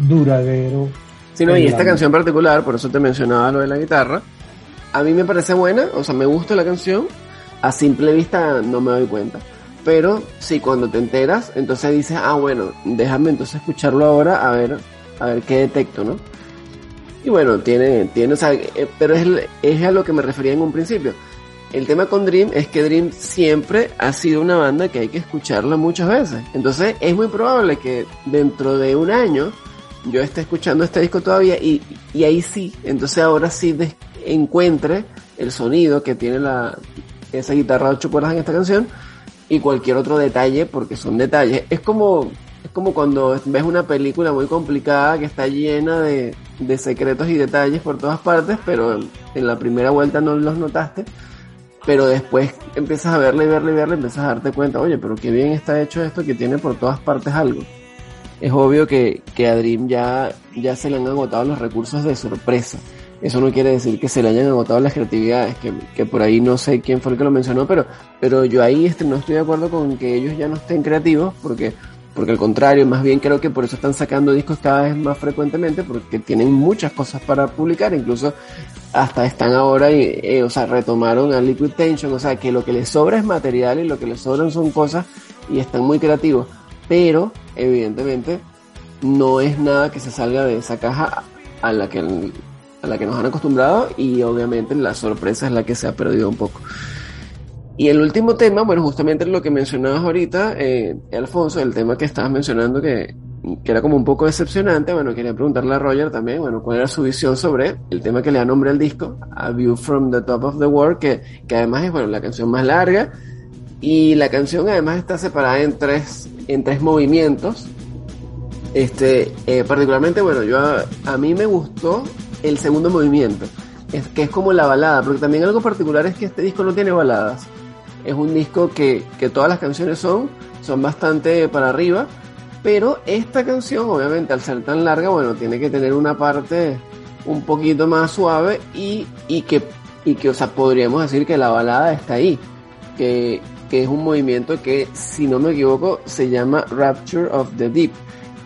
duradero. Sí, no, y la esta canción particular, por eso te mencionaba lo de la guitarra, a mí me parece buena, o sea, me gusta la canción, a simple vista no me doy cuenta. Pero sí, cuando te enteras, entonces dices, ah, bueno, déjame entonces escucharlo ahora a ver, a ver qué detecto, ¿no? Y bueno, tiene, tiene, o sea, eh, pero es, es a lo que me refería en un principio. El tema con Dream es que Dream siempre ha sido una banda que hay que escucharla muchas veces. Entonces es muy probable que dentro de un año yo esté escuchando este disco todavía y, y ahí sí, entonces ahora sí encuentre el sonido que tiene la, esa guitarra de ocho cuerdas en esta canción y cualquier otro detalle porque son detalles. Es como, es como cuando ves una película muy complicada que está llena de, de secretos y detalles por todas partes, pero en la primera vuelta no los notaste. Pero después empiezas a verle y verle y verle, empiezas a darte cuenta, oye, pero qué bien está hecho esto que tiene por todas partes algo. Es obvio que, que a Dream ya, ya se le han agotado los recursos de sorpresa. Eso no quiere decir que se le hayan agotado las creatividades, que, que por ahí no sé quién fue el que lo mencionó, pero, pero yo ahí este, no estoy de acuerdo con que ellos ya no estén creativos, porque, porque al contrario, más bien creo que por eso están sacando discos cada vez más frecuentemente, porque tienen muchas cosas para publicar, incluso hasta están ahora, y, eh, o sea, retomaron a Liquid Tension, o sea, que lo que les sobra es material y lo que les sobran son cosas y están muy creativos, pero evidentemente no es nada que se salga de esa caja a la que a la que nos han acostumbrado y obviamente la sorpresa es la que se ha perdido un poco. Y el último tema, bueno, justamente lo que mencionabas ahorita, eh, Alfonso, el tema que estabas mencionando que, que era como un poco decepcionante, bueno, quería preguntarle a Roger también, bueno, cuál era su visión sobre el tema que le da nombre al disco, A View from the Top of the World, que, que además es, bueno, la canción más larga y la canción además está separada en tres, en tres movimientos. Este, eh, particularmente, bueno, yo a, a mí me gustó el segundo movimiento, es, que es como la balada, porque también algo particular es que este disco no tiene baladas. Es un disco que, que todas las canciones son, son bastante para arriba, pero esta canción, obviamente, al ser tan larga, bueno, tiene que tener una parte un poquito más suave y, y que, y que, o sea, podríamos decir que la balada está ahí, que, que es un movimiento que, si no me equivoco, se llama Rapture of the Deep,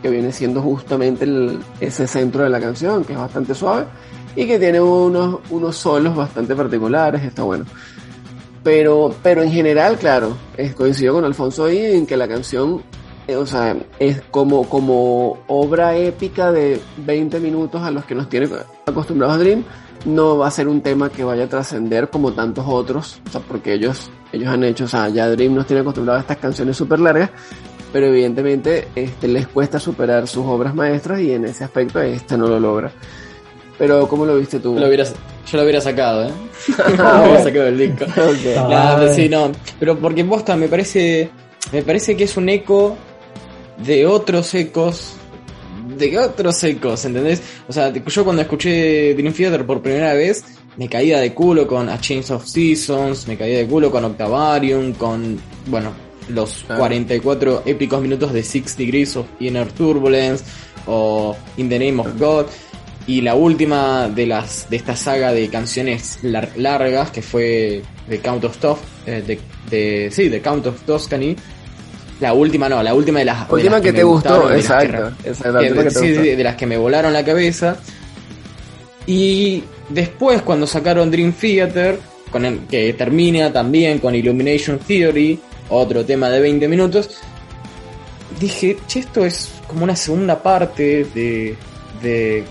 que viene siendo justamente el, ese centro de la canción, que es bastante suave y que tiene unos, unos solos bastante particulares, está bueno. Pero, pero en general, claro, es, coincido con Alfonso ahí en que la canción, eh, o sea, es como, como obra épica de 20 minutos a los que nos tiene acostumbrados Dream, no va a ser un tema que vaya a trascender como tantos otros, o sea, porque ellos, ellos han hecho, o sea, ya Dream nos tiene acostumbrados a estas canciones súper largas, pero evidentemente este, les cuesta superar sus obras maestras y en ese aspecto esta no lo logra. Pero ¿cómo lo viste tú? Yo lo hubiera, yo lo hubiera sacado, ¿eh? *laughs* *laughs* Ah, Lo hubiera bueno. sacado del disco. Ok. No, Ay. pero sí, no. Pero porque posta me parece. Me parece que es un eco de otros ecos. De otros ecos, ¿entendés? O sea, yo cuando escuché Dream Theater por primera vez, me caía de culo con A Change of Seasons, me caía de culo con Octavarium, con, bueno, los Claro. 44 épicos minutos de Six Degrees of Inner Turbulence, o In the Name of God. Y la última de las de esta saga de canciones lar- largas, que fue The Count of Tof, eh, de, de- sí, The Count of Toscany. La última no, la última de las, de Última las que me te gustó, exacto, de las que me volaron la cabeza. Y después cuando sacaron Dream Theater, con el- que termina también con Illumination Theory, otro tema de 20 minutos, dije, che, esto es como una segunda parte de, de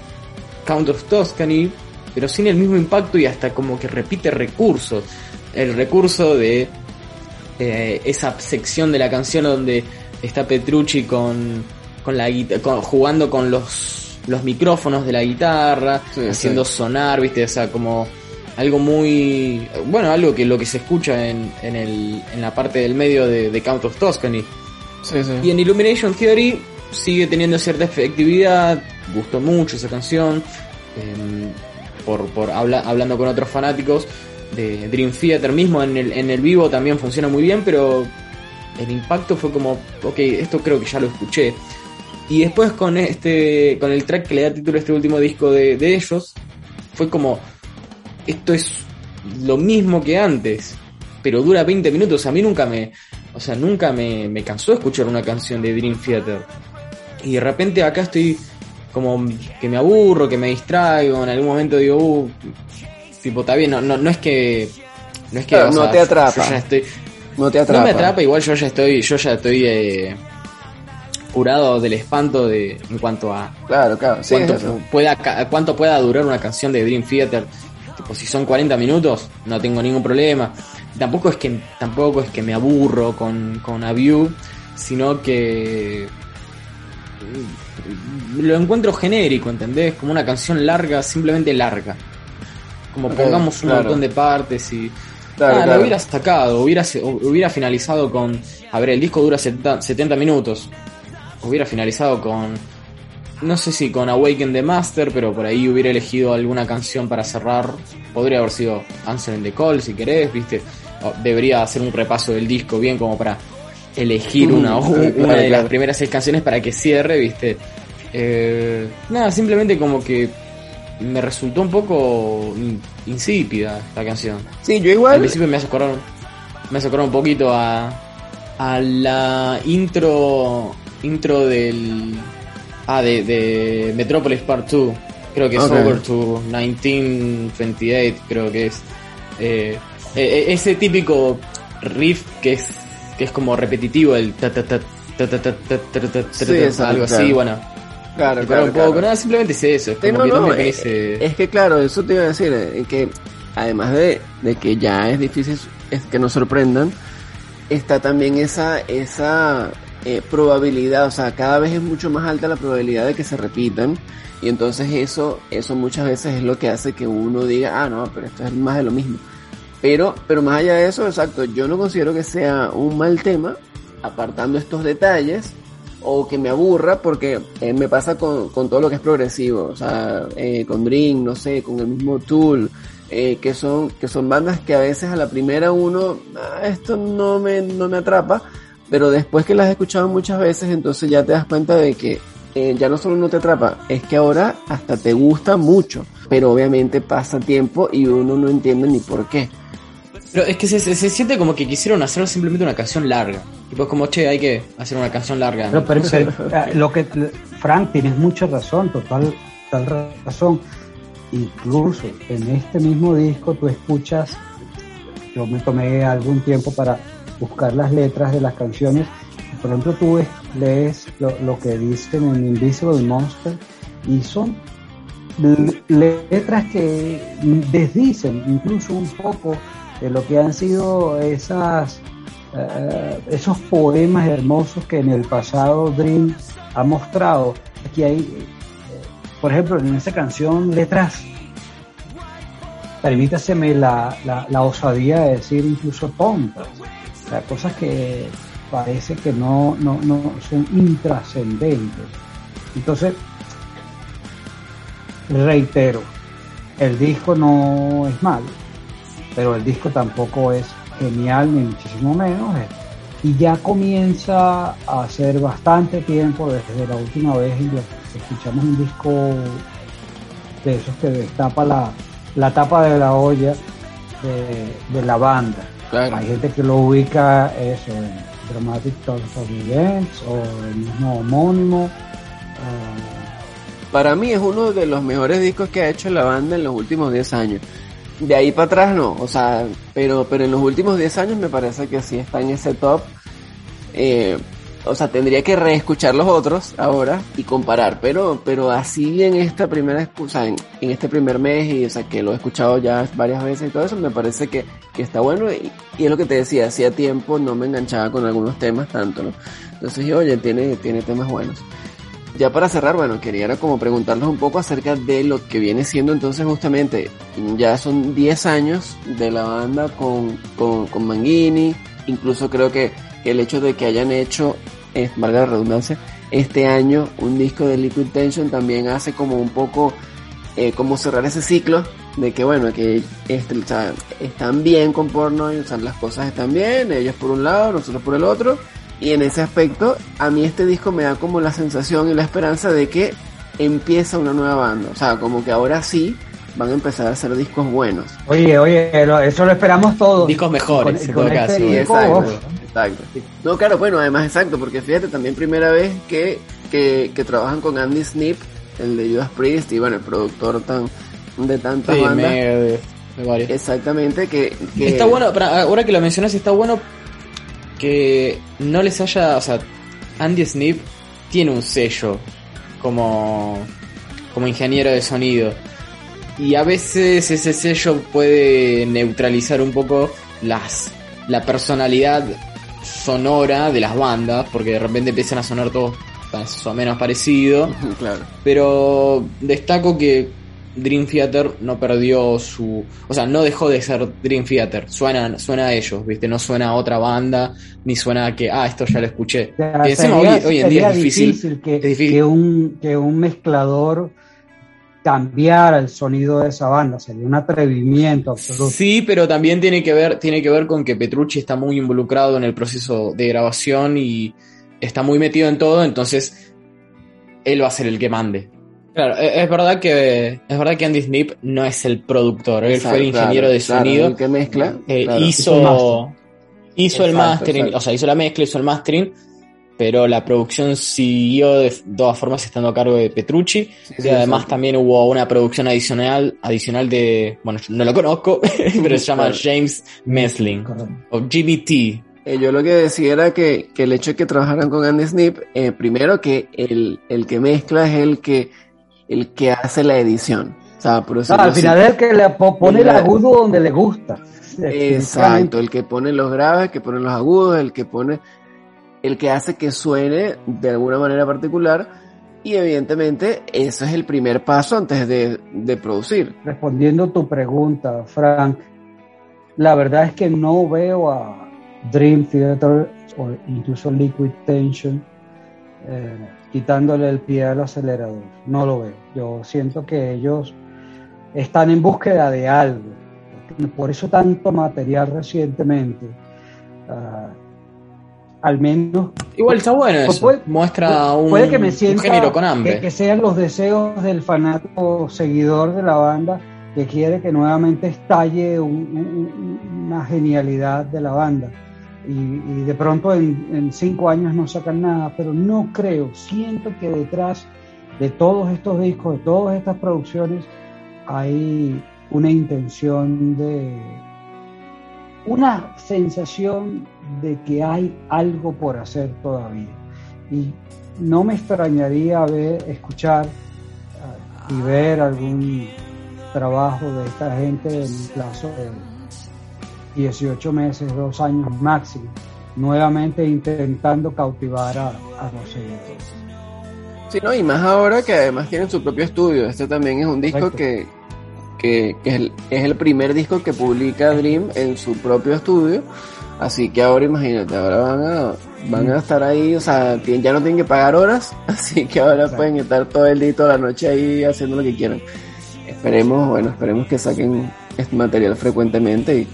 Count of Toscany, pero sin el mismo impacto y hasta como que repite recursos. El recurso de eh, esa sección de la canción donde está Petrucci con, con la con- jugando con los, los micrófonos de la guitarra, Sí, haciendo sonar, viste, o sea, como algo muy bueno, algo que lo que se escucha en, en, el, en la parte del medio de, de Count of Toscany. Sí, sí. Y en Illumination Theory sigue teniendo cierta efectividad, gustó mucho esa canción, em, por, por habla- hablando con otros fanáticos de Dream Theater mismo, en el, en el vivo también funciona muy bien, pero el impacto fue como, ok, esto creo que ya lo escuché. Y después con este con el track que le da título a este último disco de, de ellos, fue como, esto es lo mismo que antes, pero dura 20 minutos. A mí nunca me, o sea, nunca me, me cansó escuchar una canción de Dream Theater. Y de repente acá estoy como que me aburro, que me distraigo, en algún momento digo, uh, tipo, está bien, no, no, no es que... No es que Claro, no sea, te atrapa. yo ya estoy, No te no atrapa. me atrapa, igual yo ya estoy, yo ya estoy eh, curado del espanto de en cuanto a Claro, claro. Sí, pueda cuánto pueda durar una canción de Dream Theater. Tipo, si son 40 minutos, no tengo ningún problema. Tampoco es que tampoco es que me aburro con, con A View, sino que mm, lo encuentro genérico, ¿entendés? Como una canción larga, simplemente larga. Como pongamos un claro. montón de partes y Claro, Ah, claro. lo hubiera sacado, hubiera, hubiera finalizado con. A ver, el disco dura 70, 70 minutos. Hubiera finalizado con. No sé si con Awaken the Master, pero por ahí hubiera elegido alguna canción para cerrar. Podría haber sido Answer in the Call, si querés, viste. O Debería hacer un repaso del disco bien como para elegir una, Mm, una claro, de las claro. primeras seis canciones para que cierre, viste. Eh, nada, simplemente como que me resultó un poco in- insípida esta canción. Sí, yo Al igual. principio me hace acordar, me hace acordar un poquito a, a la intro intro del ah de, de Metropolis Part 2 creo que es. Over to 1928 creo que es Eh, eh, eh, ese típico riff que es que es como repetitivo el ta ta ta ta ta ta ta ta ta ta Sí, ta, algo así bueno Claro, claro, un poco claro. nada simplemente es eso es como no, que no, no, me eh, parece Es que claro, eso te iba a decir, eh, que además de, de que ya es difícil es que nos sorprendan, está también esa, esa eh, probabilidad, o sea, cada vez es mucho más alta la probabilidad de que se repitan, y entonces eso, eso muchas veces es lo que hace que uno diga, ah, no, pero esto es más de lo mismo. Pero, pero más allá de eso, exacto, yo no considero que sea un mal tema, apartando estos detalles, o que me aburra porque eh, me pasa con, con todo lo que es progresivo, o sea, eh, con Dream, no sé, con el mismo Tool, eh, que son que son bandas que a veces a la primera uno, "Ah, esto no me, no me atrapa, pero después que las he escuchado muchas veces, entonces ya te das cuenta de que eh, ya no solo no te atrapa, es que ahora hasta te gusta mucho, pero obviamente pasa tiempo y uno no entiende ni por qué. Pero es que se, se- se siente como que quisieron hacer simplemente una canción larga. Y pues como, che, hay que hacer una canción larga. Pero, pero, No sé. pero, ah, lo que Frank tienes mucha razón, total, total razón. Incluso en este mismo disco tú escuchas, yo me tomé algún tiempo para buscar las letras de las canciones. Por ejemplo, tú ves- lees lo, que dicen en Invisible Monster y son letras que desdicen incluso un poco de lo que han sido esas eh, esos poemas hermosos que en el pasado Dream ha mostrado. Aquí hay, eh, por ejemplo, en esa canción Letras, permítaseme la, la, la osadía de decir incluso tontas, sea, cosas que parece que no, no, no son intrascendentes. Entonces, reitero, el disco no es malo, pero el disco tampoco es genial ni muchísimo menos. Y ya comienza a hacer bastante tiempo desde la última vez que escuchamos un disco de esos que destapa la, la tapa de la olla de, de la banda. Claro. Hay gente que lo ubica eso en Dramatic Thoughts of Events o el mismo homónimo. Para mí es uno de los mejores discos que ha hecho la banda en los últimos 10 años. De ahí para atrás no, o sea, pero, pero en los últimos 10 años me parece que sí está en ese top. Eh, o sea, tendría que reescuchar los otros ahora y comparar, pero, pero así en esta primera, o sea, en, este primer mes y, o sea, que lo he escuchado ya varias veces y todo eso, me parece que, que está bueno y, y es lo que te decía, hacía tiempo no me enganchaba con algunos temas tanto, ¿no? Entonces oye, tiene, tiene temas buenos. Ya para cerrar, bueno, quería era como preguntarles un poco acerca de lo que viene siendo entonces justamente, ya son 10 años de la banda con, con, con Manguini, incluso creo que, que el hecho de que hayan hecho, eh, valga la redundancia, este año un disco de Liquid Tension también hace como un poco, eh, como cerrar ese ciclo de que bueno, que este, o sea, están bien con porno, o sea, las cosas están bien, ellos por un lado, nosotros por el otro, y en ese aspecto, a mí este disco me da como la sensación y la esperanza de que empieza una nueva banda. O sea, como que ahora sí van a empezar a hacer discos buenos. Oye, oye, eso lo esperamos todos. Discos mejores, en con todo este caso. disco, exacto, exacto. No, claro, bueno, además exacto, porque fíjate, también primera vez que, que, que trabajan con Andy Snip, el de Judas Priest, y bueno, el productor tan de tantas Sí, bandas. De. Exactamente, que, que- Está bueno, ahora que lo mencionas, está bueno que no les haya. O sea, Andy Snip tiene un sello como, como ingeniero de sonido. Y a veces ese sello puede neutralizar un poco las, la personalidad sonora de las bandas, porque de repente empiezan a sonar todos más o menos parecidos. *laughs* claro. Pero destaco que Dream Theater no perdió su. O sea, no dejó de ser Dream Theater. Suena, suena a ellos, ¿viste? No suena a otra banda, ni suena a que, ah, esto ya lo escuché. o sea, Que encima sería- hoy, hoy en día es difícil. que, es difícil. que un, que un mezclador cambiara el sonido de esa banda. Sería un atrevimiento absoluto. Sí, pero también tiene que ver, tiene que ver con que Petrucci está muy involucrado en el proceso de grabación y está muy metido en todo, entonces él va a ser el que mande. Claro, e- es verdad que es verdad que Andy Snip no es el productor, él fue el ingeniero claro, de claro, sonido. el que mezcla. Eh, claro. hizo hizo el Exacto, mastering, exacto. o sea, hizo la mezcla, hizo el mastering, pero la producción siguió de todas formas estando a cargo de Petrucci. Sí, y sí, además exacto. también hubo una producción adicional, adicional de, bueno, yo no lo conozco, *laughs* pero se llama. James Mesling Correcto. o GBT. Eh, yo lo que decía era que, que el hecho de que trabajaran con Andy Snip, eh, primero que el, el que mezcla es el que, el que hace la edición. O sea, No, decirlo al final es el que le po- pone el agudo donde le gusta. Exacto, el que pone los graves, el que pone los agudos, el que pone, el que hace que suene de alguna manera particular. Y evidentemente eso es el primer paso antes de, de producir. Respondiendo tu pregunta, Frank, la verdad es que no veo a Dream Theater o incluso Liquid Tension eh, quitándole el pie al acelerador. No lo veo. Yo siento que ellos están en búsqueda de algo. Por eso tanto material recientemente. Ah, al menos Igual está bueno eso, puede- muestra un, puede que me sienta género con hambre. Que, que sean los deseos del fanático seguidor de la banda que quiere que nuevamente estalle un- un- una genialidad de la banda. Y, y de pronto en, en cinco años no sacan nada, pero no creo. Siento que detrás de todos estos discos, de todas estas producciones, hay una intención de una sensación de que hay algo por hacer todavía. Y no me extrañaría ver, escuchar ah, y ver algún trabajo de esta gente en un plazo de 18 meses, dos años máximo, nuevamente intentando cautivar a, a los seguidores. Sí, no, y más ahora que además tienen su propio estudio. Este también es un disco que, que es, el, es el primer disco que publica Dream en su propio estudio. Así que ahora imagínate, ahora van a, van a estar ahí, o sea, ya no tienen que pagar horas, *laughs* así que ahora pueden estar todo el día y toda la noche ahí haciendo lo que quieran. Esperemos, bueno, esperemos que saquen este material frecuentemente y,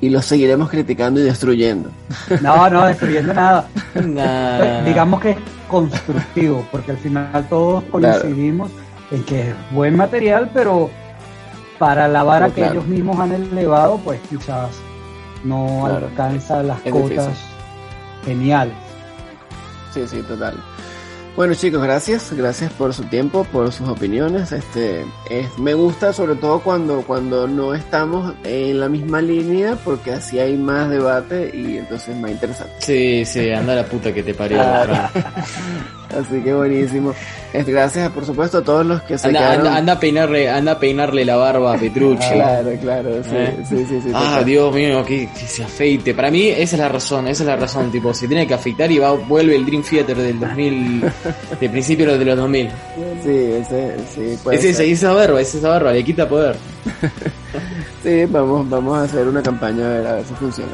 y los seguiremos criticando y destruyendo. *laughs* No, no, destruyendo nada. Nah. Digamos que es constructivo, porque al final todos coincidimos en que es buen material, pero para la vara que claro. ellos mismos han elevado, pues quizás no Claro. alcanza las Es cotas difícil. geniales. Sí, sí, total. Bueno chicos, gracias, gracias por su tiempo, por sus opiniones. Este, es, me gusta sobre todo cuando cuando no estamos en la misma línea, porque así hay más debate y entonces es más interesante. Sí, sí, anda la puta que te parió. *laughs* Así que buenísimo. Gracias, por supuesto, a todos los que se Anda, quedaron. anda, anda a peinarle, anda a peinarle la barba a Petrucci. *laughs* Claro, claro, sí, Eh. sí, sí, sí. Ah. Dios mío, que, que se afeite. Para mí esa es la razón, esa es la razón. Tipo, se tiene que afeitar y va, vuelve el Dream Theater del 2000, de principios de los 2000. Sí, ese, sí, puede Es esa, esa barba, es esa barba, le quita poder. *laughs* Sí, vamos, vamos a hacer una campaña a ver, a ver si funciona.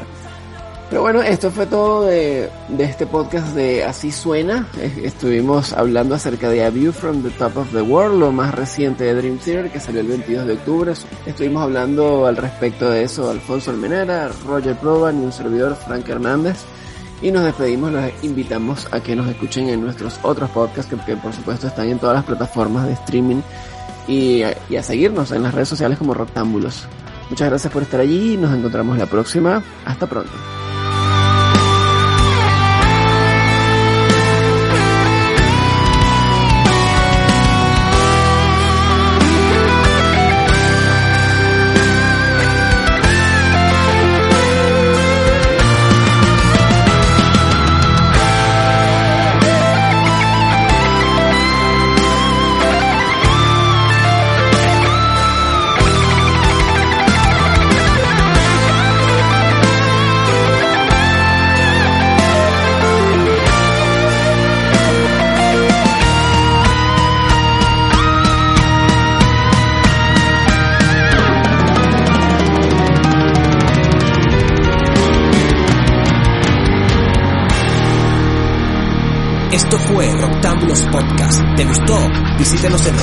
Pero bueno, esto fue todo de, este podcast de Así Suena. Estuvimos hablando acerca de A View from the Top of the World, lo más reciente de Dream Theater, que salió el 22 de octubre. Estuvimos hablando al respecto de eso Alfonso Almenara, Roger Proban y un servidor, Frank Hernández. Y nos despedimos, los invitamos a que nos escuchen en nuestros otros podcasts, que, por supuesto están en todas las plataformas de streaming. Y, a- y a seguirnos en las redes sociales como Rectángulos. Muchas gracias por estar allí y nos encontramos la próxima. Hasta pronto. Visítanos en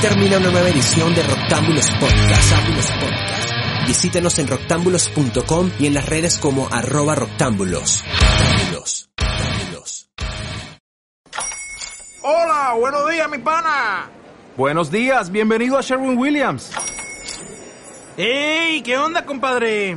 termina una nueva edición de Roctámbulos Podcast. Podcast. Visítenos en roctámbulos.com y en las redes como arroba roctámbulos. Roctámbulos. Roctámbulos. Hola, buenos días, mi pana. Buenos días, bienvenido a Sherwin Williams. ¡Ey! ¿Qué onda, compadre?